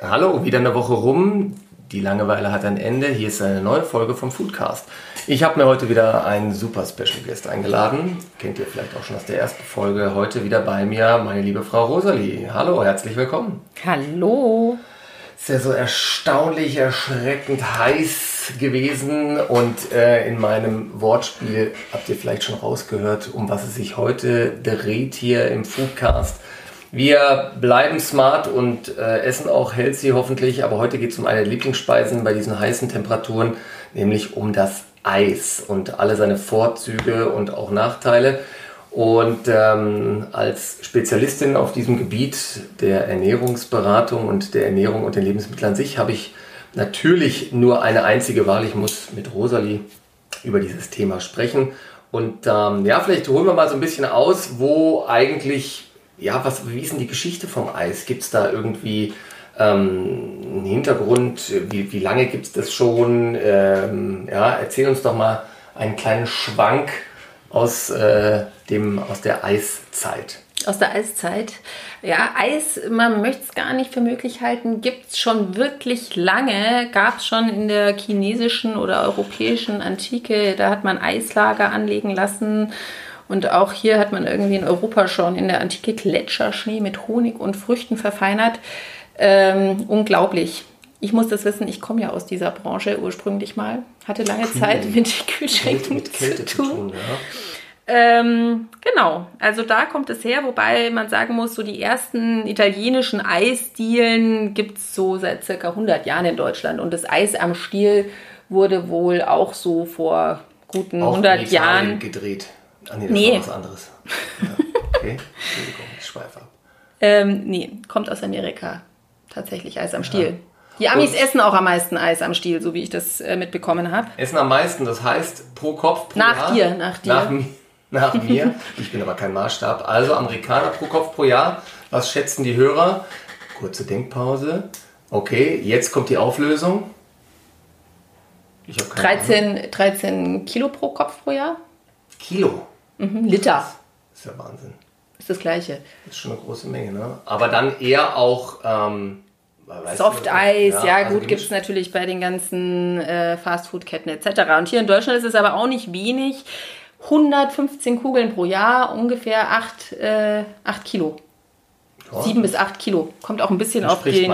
Hallo, wieder eine Woche rum. Die Langeweile hat ein Ende. Hier ist eine neue Folge vom Foodcast. Ich habe mir heute wieder einen super Special Guest eingeladen. Kennt ihr vielleicht auch schon aus der ersten Folge. Heute wieder bei mir meine liebe Frau Rosalie. Hallo, herzlich willkommen. Hallo. Ist ja so erstaunlich, erschreckend heiß gewesen und äh, in meinem Wortspiel habt ihr vielleicht schon rausgehört, um was es sich heute dreht hier im Foodcast. Wir bleiben smart und äh, essen auch healthy hoffentlich, aber heute geht es um eine Lieblingsspeisen bei diesen heißen Temperaturen, nämlich um das Eis und alle seine Vorzüge und auch Nachteile. Und ähm, als Spezialistin auf diesem Gebiet der Ernährungsberatung und der Ernährung und den Lebensmitteln an sich habe ich natürlich nur eine einzige Wahl. Ich muss mit Rosalie über dieses Thema sprechen. Und ähm, ja, vielleicht holen wir mal so ein bisschen aus, wo eigentlich ja, was, wie ist denn die Geschichte vom Eis? Gibt es da irgendwie ähm, einen Hintergrund? Wie, wie lange gibt es das schon? Ähm, ja, erzähl uns doch mal einen kleinen Schwank aus, äh, dem, aus der Eiszeit. Aus der Eiszeit. Ja, Eis, man möchte es gar nicht für möglich halten, gibt es schon wirklich lange. Gab es schon in der chinesischen oder europäischen Antike. Da hat man Eislager anlegen lassen und auch hier hat man irgendwie in Europa schon in der Antike Gletscherschnee mit Honig und Früchten verfeinert. Ähm, unglaublich. Ich muss das wissen, ich komme ja aus dieser Branche ursprünglich mal. Hatte lange cool. Zeit mit Kühlschränken mit zu tun. Zu tun ja. Ähm, genau, also da kommt es her, wobei man sagen muss, so die ersten italienischen Eisdielen gibt es so seit circa 100 Jahren in Deutschland und das Eis am Stiel wurde wohl auch so vor guten auch 100 Jahren gedreht. Ah nee, das nee. war was anderes. Ja, okay, Entschuldigung, ich schweife ab. Ähm, nee, kommt aus Amerika. Tatsächlich Eis am Stiel. Ja. Die Amis Und essen auch am meisten Eis am Stiel, so wie ich das äh, mitbekommen habe. Essen am meisten, das heißt pro Kopf pro nach Jahr. Dir, nach dir, nach, nach mir. Ich bin aber kein Maßstab. Also Amerikaner pro Kopf pro Jahr. Was schätzen die Hörer? Kurze Denkpause. Okay, jetzt kommt die Auflösung. Ich 13, 13 Kilo pro Kopf pro Jahr. Kilo? Mhm, Liter. Das ist ja Wahnsinn. Ist das gleiche. Das ist schon eine große Menge, ne? Aber dann eher auch. Ähm, Soft-Eis, ja, ja, also gut, gibt es natürlich bei den ganzen äh, Fastfood-Ketten etc. Und hier in Deutschland ist es aber auch nicht wenig. 115 Kugeln pro Jahr, ungefähr 8, äh, 8 Kilo. Ja. 7 bis 8 Kilo. Kommt auch ein bisschen auf den,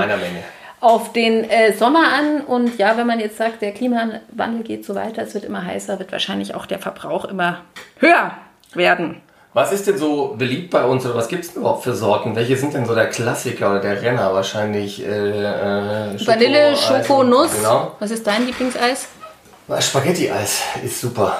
auf den äh, Sommer an. Und ja, wenn man jetzt sagt, der Klimawandel geht so weiter, es wird immer heißer, wird wahrscheinlich auch der Verbrauch immer höher werden. Was ist denn so beliebt bei uns oder was gibt es denn überhaupt für Sorten? Welche sind denn so der Klassiker oder der Renner? Wahrscheinlich äh, äh, Schoko Vanille, Schoko, Nuss. Genau. Was ist dein Lieblingseis? Spaghetti-Eis ist super.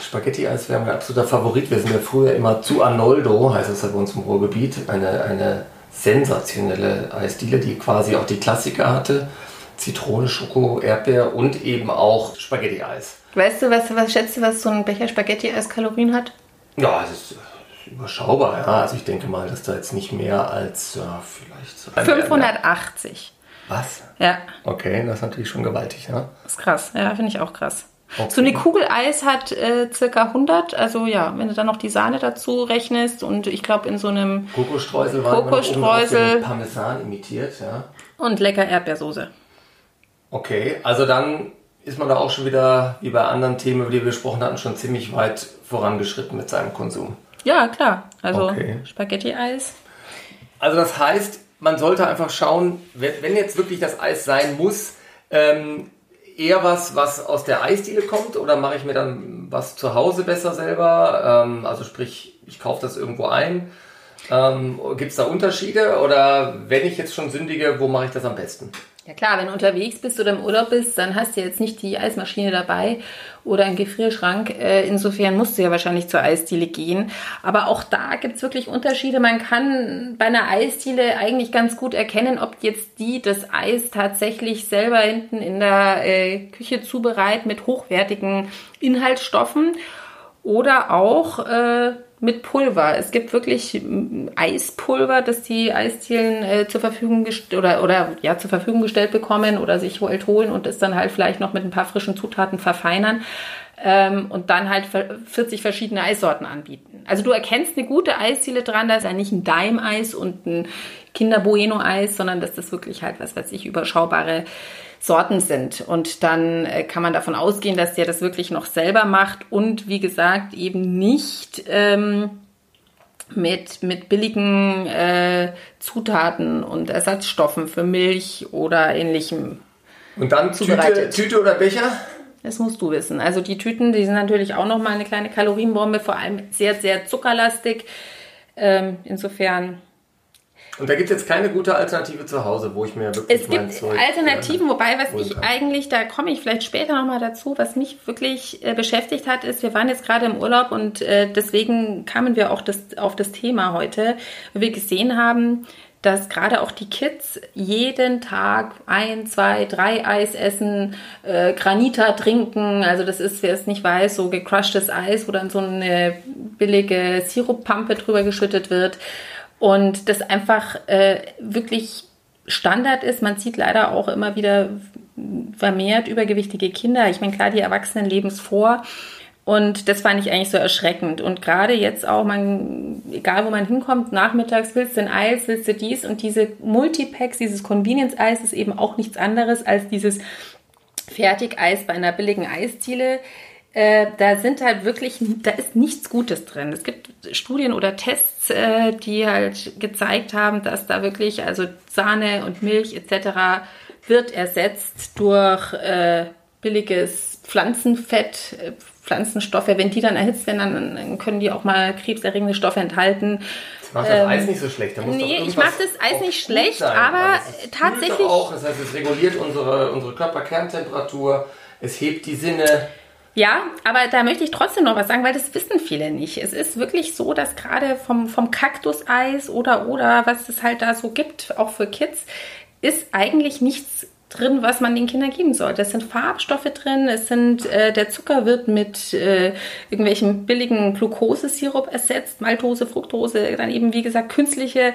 Spaghetti-Eis wäre mein absoluter Favorit. Wir sind ja früher immer zu Arnoldo, heißt es ja bei uns im Ruhrgebiet. Eine, eine sensationelle Eisdiele, die quasi auch die Klassiker hatte. Zitrone, Schoko, Erdbeer und eben auch Spaghetti-Eis. Weißt du, was, was schätzt du, was so ein Becher Spaghetti-Eis Kalorien hat? Ja, es ist überschaubar, ja. Also ich denke mal, dass da jetzt nicht mehr als ja, vielleicht so 580. Was? Ja. Okay, das ist natürlich schon gewaltig, ja. Das ist krass, ja, finde ich auch krass. Okay. So eine Kugel Eis hat äh, circa 100, also ja, wenn du dann noch die Sahne dazu rechnest und ich glaube in so einem Kokosstreusel war Kokosstreusel Parmesan imitiert, ja. Und lecker Erdbeersoße. Okay, also dann ist man da auch schon wieder, wie bei anderen Themen, über die wir gesprochen hatten, schon ziemlich weit vorangeschritten mit seinem Konsum. Ja, klar. Also okay. Spaghetti-Eis. Also das heißt, man sollte einfach schauen, wenn jetzt wirklich das Eis sein muss, ähm, eher was, was aus der Eisdiele kommt oder mache ich mir dann was zu Hause besser selber? Ähm, also sprich, ich kaufe das irgendwo ein. Ähm, Gibt es da Unterschiede oder wenn ich jetzt schon sündige, wo mache ich das am besten? Ja klar, wenn du unterwegs bist oder im Urlaub bist, dann hast du jetzt nicht die Eismaschine dabei oder einen Gefrierschrank. Äh, insofern musst du ja wahrscheinlich zur Eisdiele gehen. Aber auch da gibt es wirklich Unterschiede. Man kann bei einer Eisdiele eigentlich ganz gut erkennen, ob jetzt die das Eis tatsächlich selber hinten in der äh, Küche zubereiten mit hochwertigen Inhaltsstoffen oder auch äh, mit Pulver. Es gibt wirklich Eispulver, das die Eisdielen äh, zur Verfügung oder oder ja zur Verfügung gestellt bekommen oder sich halt holen und es dann halt vielleicht noch mit ein paar frischen Zutaten verfeinern ähm, und dann halt 40 verschiedene Eissorten anbieten. Also du erkennst eine gute Eisdiele dran, da ist ja nicht ein Daim-Eis und ein Kinder-Bueno-Eis, sondern dass das wirklich halt, was weiß ich, überschaubare Sorten sind. Und dann äh, kann man davon ausgehen, dass der das wirklich noch selber macht und wie gesagt eben nicht ähm, mit, mit billigen äh, Zutaten und Ersatzstoffen für Milch oder ähnlichem. Und dann Tüte, Tüte oder Becher? Das musst du wissen. Also die Tüten, die sind natürlich auch nochmal eine kleine Kalorienbombe, vor allem sehr, sehr zuckerlastig. Ähm, insofern und da gibt es jetzt keine gute Alternative zu Hause, wo ich mir wirklich Es gibt Zeug, Alternativen, äh, wobei, was ich eigentlich, da komme ich vielleicht später nochmal dazu, was mich wirklich äh, beschäftigt hat, ist, wir waren jetzt gerade im Urlaub und äh, deswegen kamen wir auch das, auf das Thema heute, weil wir gesehen haben, dass gerade auch die Kids jeden Tag ein, zwei, drei Eis essen, äh, Granita trinken. Also das ist, wer es nicht weiß, so gecrushtes Eis, wo dann so eine billige Siruppampe drüber geschüttet wird. Und das einfach äh, wirklich Standard ist. Man sieht leider auch immer wieder vermehrt übergewichtige Kinder. Ich meine, klar, die Erwachsenen leben es vor. Und das fand ich eigentlich so erschreckend. Und gerade jetzt auch, man, egal wo man hinkommt, nachmittags willst du ein Eis, willst du dies und diese Multipacks, dieses Convenience-Eis ist eben auch nichts anderes als dieses Fertigeis bei einer billigen Eisziele. Äh, da sind halt wirklich, da ist nichts Gutes drin. Es gibt Studien oder Tests, äh, die halt gezeigt haben, dass da wirklich, also Sahne und Milch etc. wird ersetzt durch äh, billiges Pflanzenfett, äh, Pflanzenstoffe. Wenn die dann erhitzt werden, dann, dann können die auch mal krebserregende Stoffe enthalten. Das macht das ähm, Eis nicht so schlecht. Da muss nee, ich mache das Eis nicht schlecht, sein, aber tatsächlich. Auch, das heißt, es reguliert unsere, unsere Körperkerntemperatur, es hebt die Sinne. Ja, aber da möchte ich trotzdem noch was sagen, weil das wissen viele nicht. Es ist wirklich so, dass gerade vom, vom Kaktuseis oder oder was es halt da so gibt, auch für Kids, ist eigentlich nichts drin, was man den Kindern geben sollte. Es sind Farbstoffe drin, es sind äh, der Zucker wird mit äh, irgendwelchen billigen Glukosesirup ersetzt, Maltose, Fructose, dann eben wie gesagt künstliche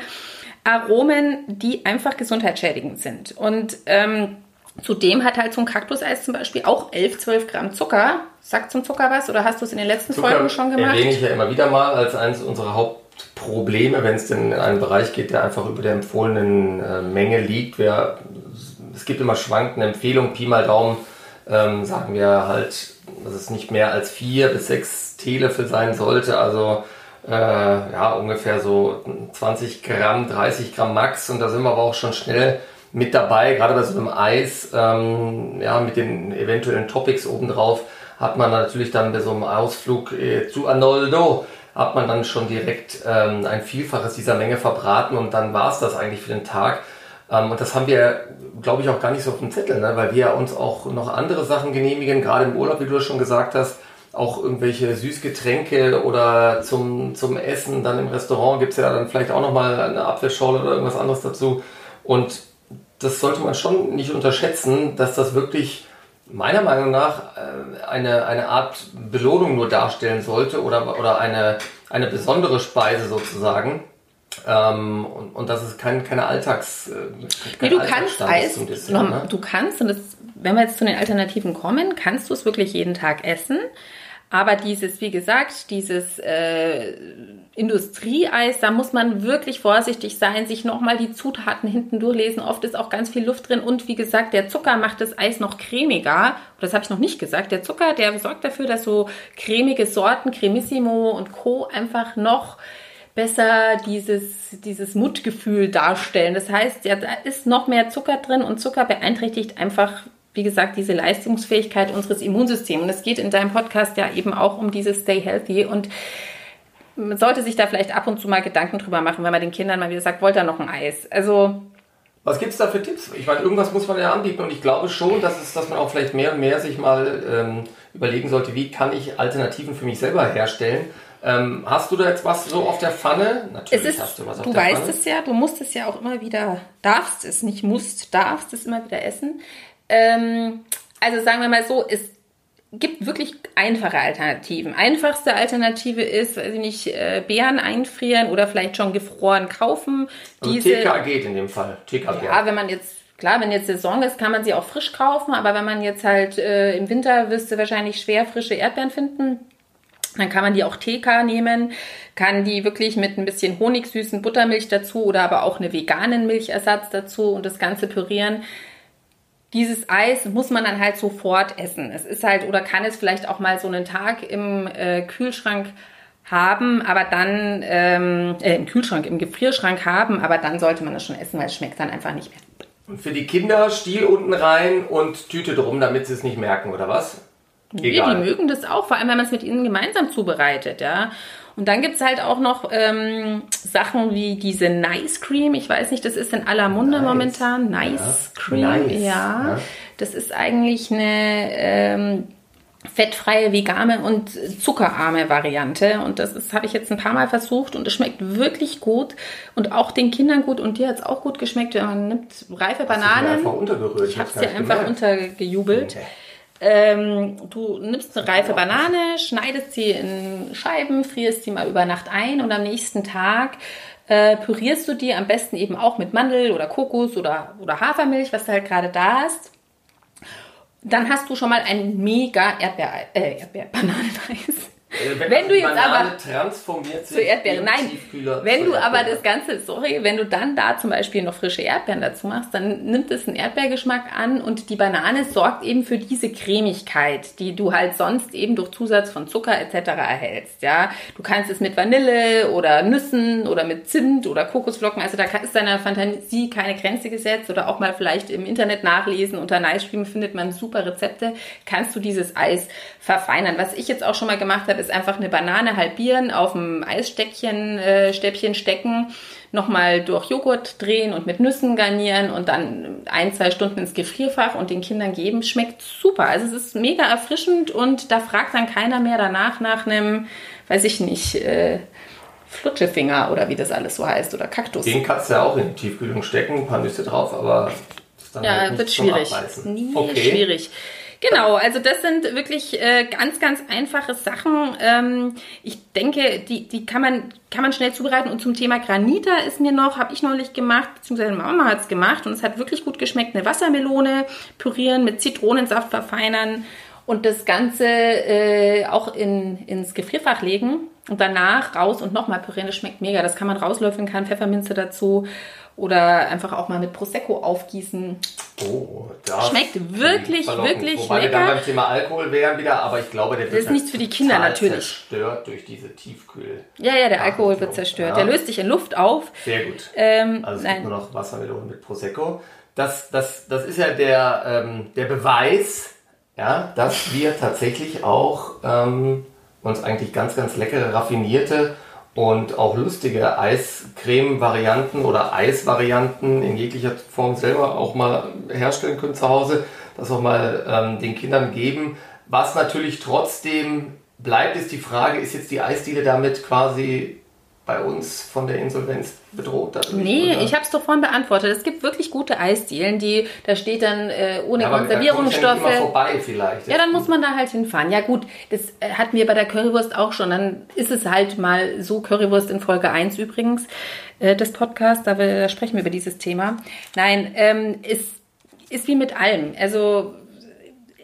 Aromen, die einfach gesundheitsschädigend sind. Und ähm, Zudem hat halt so ein Kaktuseis zum Beispiel auch 11, 12 Gramm Zucker. Sagt zum Zucker was oder hast du es in den letzten Zucker Folgen schon gemacht? erwähne ich ja immer wieder mal als eines unserer Hauptprobleme, wenn es denn in einen Bereich geht, der einfach über der empfohlenen äh, Menge liegt. Wir, es gibt immer schwankende Empfehlungen, Pi mal Daumen, ähm, sagen wir halt, dass es nicht mehr als vier bis sechs Teelöffel sein sollte. Also äh, ja, ungefähr so 20 Gramm, 30 Gramm Max. Und da sind wir aber auch schon schnell mit dabei, gerade bei so einem Eis, ähm, ja, mit den eventuellen Topics obendrauf, hat man natürlich dann bei so einem Ausflug äh, zu Arnoldo, hat man dann schon direkt ähm, ein Vielfaches dieser Menge verbraten und dann war es das eigentlich für den Tag. Ähm, und das haben wir, glaube ich, auch gar nicht so auf dem Zettel, ne? weil wir uns auch noch andere Sachen genehmigen, gerade im Urlaub, wie du schon gesagt hast, auch irgendwelche Süßgetränke oder zum, zum Essen, dann im Restaurant gibt es ja dann vielleicht auch nochmal eine Apfelschorle oder irgendwas anderes dazu. Und das sollte man schon nicht unterschätzen, dass das wirklich meiner Meinung nach äh, eine, eine Art Belohnung nur darstellen sollte oder, oder eine, eine besondere Speise sozusagen. Ähm, und, und das ist kein, keine Alltags. Äh, nee, du kannst Eis, Dessert, ne? du kannst, und das, wenn wir jetzt zu den Alternativen kommen, kannst du es wirklich jeden Tag essen. Aber dieses, wie gesagt, dieses äh, Industrieeis, da muss man wirklich vorsichtig sein, sich nochmal die Zutaten hinten durchlesen. Oft ist auch ganz viel Luft drin und wie gesagt, der Zucker macht das Eis noch cremiger. Das habe ich noch nicht gesagt. Der Zucker, der sorgt dafür, dass so cremige Sorten, Cremissimo und Co. einfach noch besser dieses, dieses Mutgefühl darstellen. Das heißt, ja, da ist noch mehr Zucker drin und Zucker beeinträchtigt einfach wie gesagt, diese Leistungsfähigkeit unseres Immunsystems. Und es geht in deinem Podcast ja eben auch um dieses Stay Healthy. Und man sollte sich da vielleicht ab und zu mal Gedanken drüber machen, wenn man den Kindern mal wieder sagt, wollt ihr noch ein Eis? Also. Was gibt es da für Tipps? Ich meine, irgendwas muss man ja anbieten und ich glaube schon, dass, es, dass man auch vielleicht mehr und mehr sich mal ähm, überlegen sollte, wie kann ich Alternativen für mich selber herstellen. Ähm, hast du da jetzt was so auf der Pfanne? Natürlich ist, hast du was auf du der Pfanne. Du weißt es ja, du musst es ja auch immer wieder, darfst es, nicht musst, darfst es immer wieder essen. Ähm, also sagen wir mal so, es gibt wirklich einfache Alternativen. Einfachste Alternative ist, weiß ich nicht, äh, Beeren einfrieren oder vielleicht schon gefroren kaufen. Also Diese, TK geht in dem Fall. TK ja, wenn man jetzt Klar, wenn jetzt Saison ist, kann man sie auch frisch kaufen, aber wenn man jetzt halt äh, im Winter wirst du wahrscheinlich schwer frische Erdbeeren finden. Dann kann man die auch TK nehmen, kann die wirklich mit ein bisschen honigsüßen Buttermilch dazu oder aber auch eine veganen Milchersatz dazu und das Ganze pürieren. Dieses Eis muss man dann halt sofort essen. Es ist halt oder kann es vielleicht auch mal so einen Tag im äh, Kühlschrank haben, aber dann ähm, äh, im Kühlschrank, im Gefrierschrank haben, aber dann sollte man das schon essen, weil es schmeckt dann einfach nicht mehr. Und für die Kinder Stiel unten rein und Tüte drum, damit sie es nicht merken, oder was? Nee, die mögen das auch, vor allem wenn man es mit ihnen gemeinsam zubereitet, ja. Und dann gibt es halt auch noch ähm, Sachen wie diese Nice Cream. Ich weiß nicht, das ist in aller Munde nice. momentan. Nice ja. Cream, nice. Ja. ja. Das ist eigentlich eine ähm, fettfreie, vegane und zuckerarme Variante. Und das habe ich jetzt ein paar Mal versucht und es schmeckt wirklich gut und auch den Kindern gut und dir hat es auch gut geschmeckt. Man nimmt reife Bananen. Ich habe es dir einfach untergejubelt. Okay. Ähm, du nimmst eine reife Banane, schneidest sie in Scheiben, frierst sie mal über Nacht ein und am nächsten Tag äh, pürierst du die am besten eben auch mit Mandel oder Kokos oder, oder Hafermilch, was du halt gerade da hast. Dann hast du schon mal ein mega Erdbeer, äh, Erdbeer, Bananeneis. Äh, wenn, wenn du jetzt aber transformiert zu Erdbeeren, nein, wenn du aber das Ganze, sorry, wenn du dann da zum Beispiel noch frische Erdbeeren dazu machst, dann nimmt es einen Erdbeergeschmack an und die Banane sorgt eben für diese Cremigkeit, die du halt sonst eben durch Zusatz von Zucker etc. erhältst. Ja, du kannst es mit Vanille oder Nüssen oder mit Zimt oder Kokosflocken, also da ist deiner Fantasie keine Grenze gesetzt oder auch mal vielleicht im Internet nachlesen. Unter Cream findet man super Rezepte. Kannst du dieses Eis verfeinern. Was ich jetzt auch schon mal gemacht habe, ist einfach eine Banane halbieren, auf dem Eisstäbchen äh, Stäbchen stecken, nochmal durch Joghurt drehen und mit Nüssen garnieren und dann ein, zwei Stunden ins Gefrierfach und den Kindern geben. Schmeckt super. Also es ist mega erfrischend und da fragt dann keiner mehr danach nach einem, weiß ich nicht, äh, Flutschefinger oder wie das alles so heißt oder Kaktus. Den kannst du ja auch in die Tiefkühlung stecken, ein paar Nüsse drauf, aber ist dann ja, halt wird schwierig. Nee, okay. schwierig. Genau, also das sind wirklich äh, ganz, ganz einfache Sachen. Ähm, ich denke, die, die kann man, kann man schnell zubereiten. Und zum Thema Granita ist mir noch, habe ich neulich gemacht, beziehungsweise Mama hat es gemacht und es hat wirklich gut geschmeckt. Eine Wassermelone pürieren, mit Zitronensaft verfeinern und das Ganze äh, auch in, ins Gefrierfach legen und danach raus und nochmal pürieren. Das schmeckt mega. Das kann man rauslöffeln, kann Pfefferminze dazu oder einfach auch mal mit Prosecco aufgießen. Oh, das schmeckt wirklich, wirklich Wobei lecker. wir dann beim Thema Alkohol wären wieder, aber ich glaube, der wird das ist nichts für die Kinder natürlich zerstört durch diese Tiefkühl. Ja, ja, der Alkohol wird zerstört. Ja. Der löst sich in Luft auf. Sehr gut. Ähm, also es nein. gibt nur noch Wassermelone mit Prosecco. Das, das, das ist ja der, ähm, der Beweis, ja, dass wir tatsächlich auch ähm, uns eigentlich ganz, ganz leckere, raffinierte und auch lustige Eiscreme-Varianten oder Eisvarianten in jeglicher Form selber auch mal herstellen können zu Hause, das auch mal ähm, den Kindern geben. Was natürlich trotzdem bleibt, ist die Frage, ist jetzt die Eisdiele damit quasi bei uns von der Insolvenz bedroht dadurch? Nee, oder? ich habe es doch vorhin beantwortet. Es gibt wirklich gute Eisdielen, die da steht dann äh, ohne ja, Konservierungsstoffe. Ja vorbei vielleicht. Ja, dann muss man da halt hinfahren. Ja gut, das äh, hatten wir bei der Currywurst auch schon. Dann ist es halt mal so Currywurst in Folge 1 übrigens äh, des Podcasts, da, wir, da sprechen wir über dieses Thema. Nein, ähm, es ist wie mit allem. Also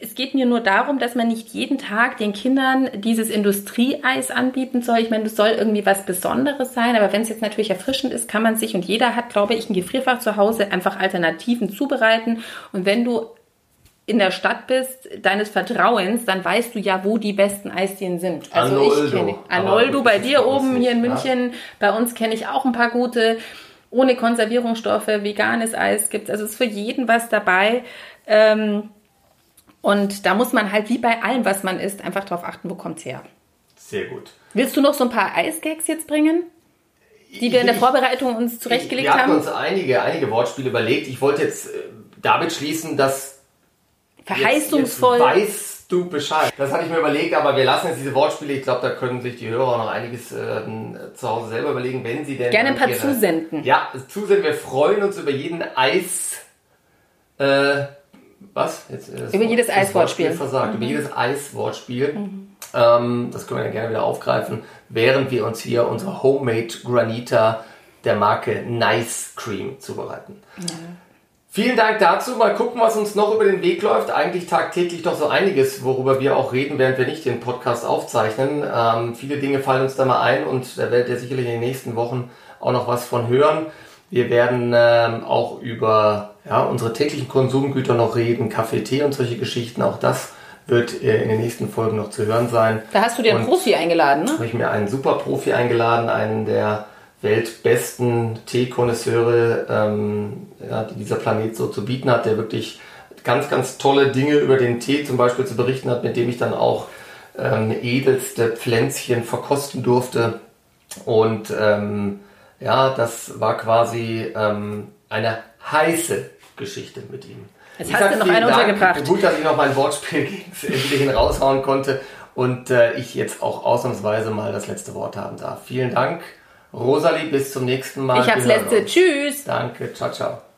es geht mir nur darum, dass man nicht jeden Tag den Kindern dieses Industrieeis anbieten soll. Ich meine, das soll irgendwie was Besonderes sein, aber wenn es jetzt natürlich erfrischend ist, kann man sich und jeder hat, glaube ich, ein Gefrierfach zu Hause einfach Alternativen zubereiten. Und wenn du in der Stadt bist, deines Vertrauens, dann weißt du ja, wo die besten Eisdielen sind. Also Arnoldo. ich kenne Arnoldo bei dir oben hier in München. Ja. Bei uns kenne ich auch ein paar gute. Ohne Konservierungsstoffe, veganes Eis gibt es. Also es ist für jeden was dabei. Ähm, und da muss man halt wie bei allem, was man isst, einfach darauf achten, wo kommt's her. Sehr gut. Willst du noch so ein paar Eisgags jetzt bringen? Die wir in der Vorbereitung uns zurechtgelegt haben? Wir haben uns einige, einige Wortspiele überlegt. Ich wollte jetzt äh, damit schließen, dass verheißungsvoll. Jetzt, jetzt weißt du Bescheid. Das hatte ich mir überlegt, aber wir lassen jetzt diese Wortspiele. Ich glaube, da können sich die Hörer noch einiges äh, zu Hause selber überlegen, wenn sie denn. Gerne ein paar zusenden. Ja, zusenden. Wir freuen uns über jeden Eis. Äh, was? Jetzt, äh, über jedes Eiswortspiel. Versagt. Mhm. Über jedes Eiswortspiel. Mhm. Ähm, das können wir dann gerne wieder aufgreifen, während wir uns hier unser Homemade Granita der Marke Nice Cream zubereiten. Ja. Vielen Dank dazu. Mal gucken, was uns noch über den Weg läuft. Eigentlich tagtäglich doch so einiges, worüber wir auch reden, während wir nicht den Podcast aufzeichnen. Ähm, viele Dinge fallen uns da mal ein und da werdet ihr sicherlich in den nächsten Wochen auch noch was von hören. Wir werden ähm, auch über ja, unsere täglichen Konsumgüter noch reden, Kaffee, Tee und solche Geschichten. Auch das wird äh, in den nächsten Folgen noch zu hören sein. Da hast du dir einen und Profi eingeladen, ne? habe ich mir einen super Profi eingeladen, einen der weltbesten Teekonnoisseure, ähm, ja, die dieser Planet so zu bieten hat, der wirklich ganz, ganz tolle Dinge über den Tee zum Beispiel zu berichten hat, mit dem ich dann auch ähm, edelste Pflänzchen verkosten durfte. Und ähm, ja, das war quasi ähm, eine heiße Geschichte mit ihm. Jetzt ich hast du noch einen untergebracht. Gut, dass ich noch mein Wortspiel hin raushauen konnte und äh, ich jetzt auch ausnahmsweise mal das letzte Wort haben darf. Vielen Dank. Rosalie, bis zum nächsten Mal. Ich hab's letzte. Tschüss. Danke. Ciao, ciao.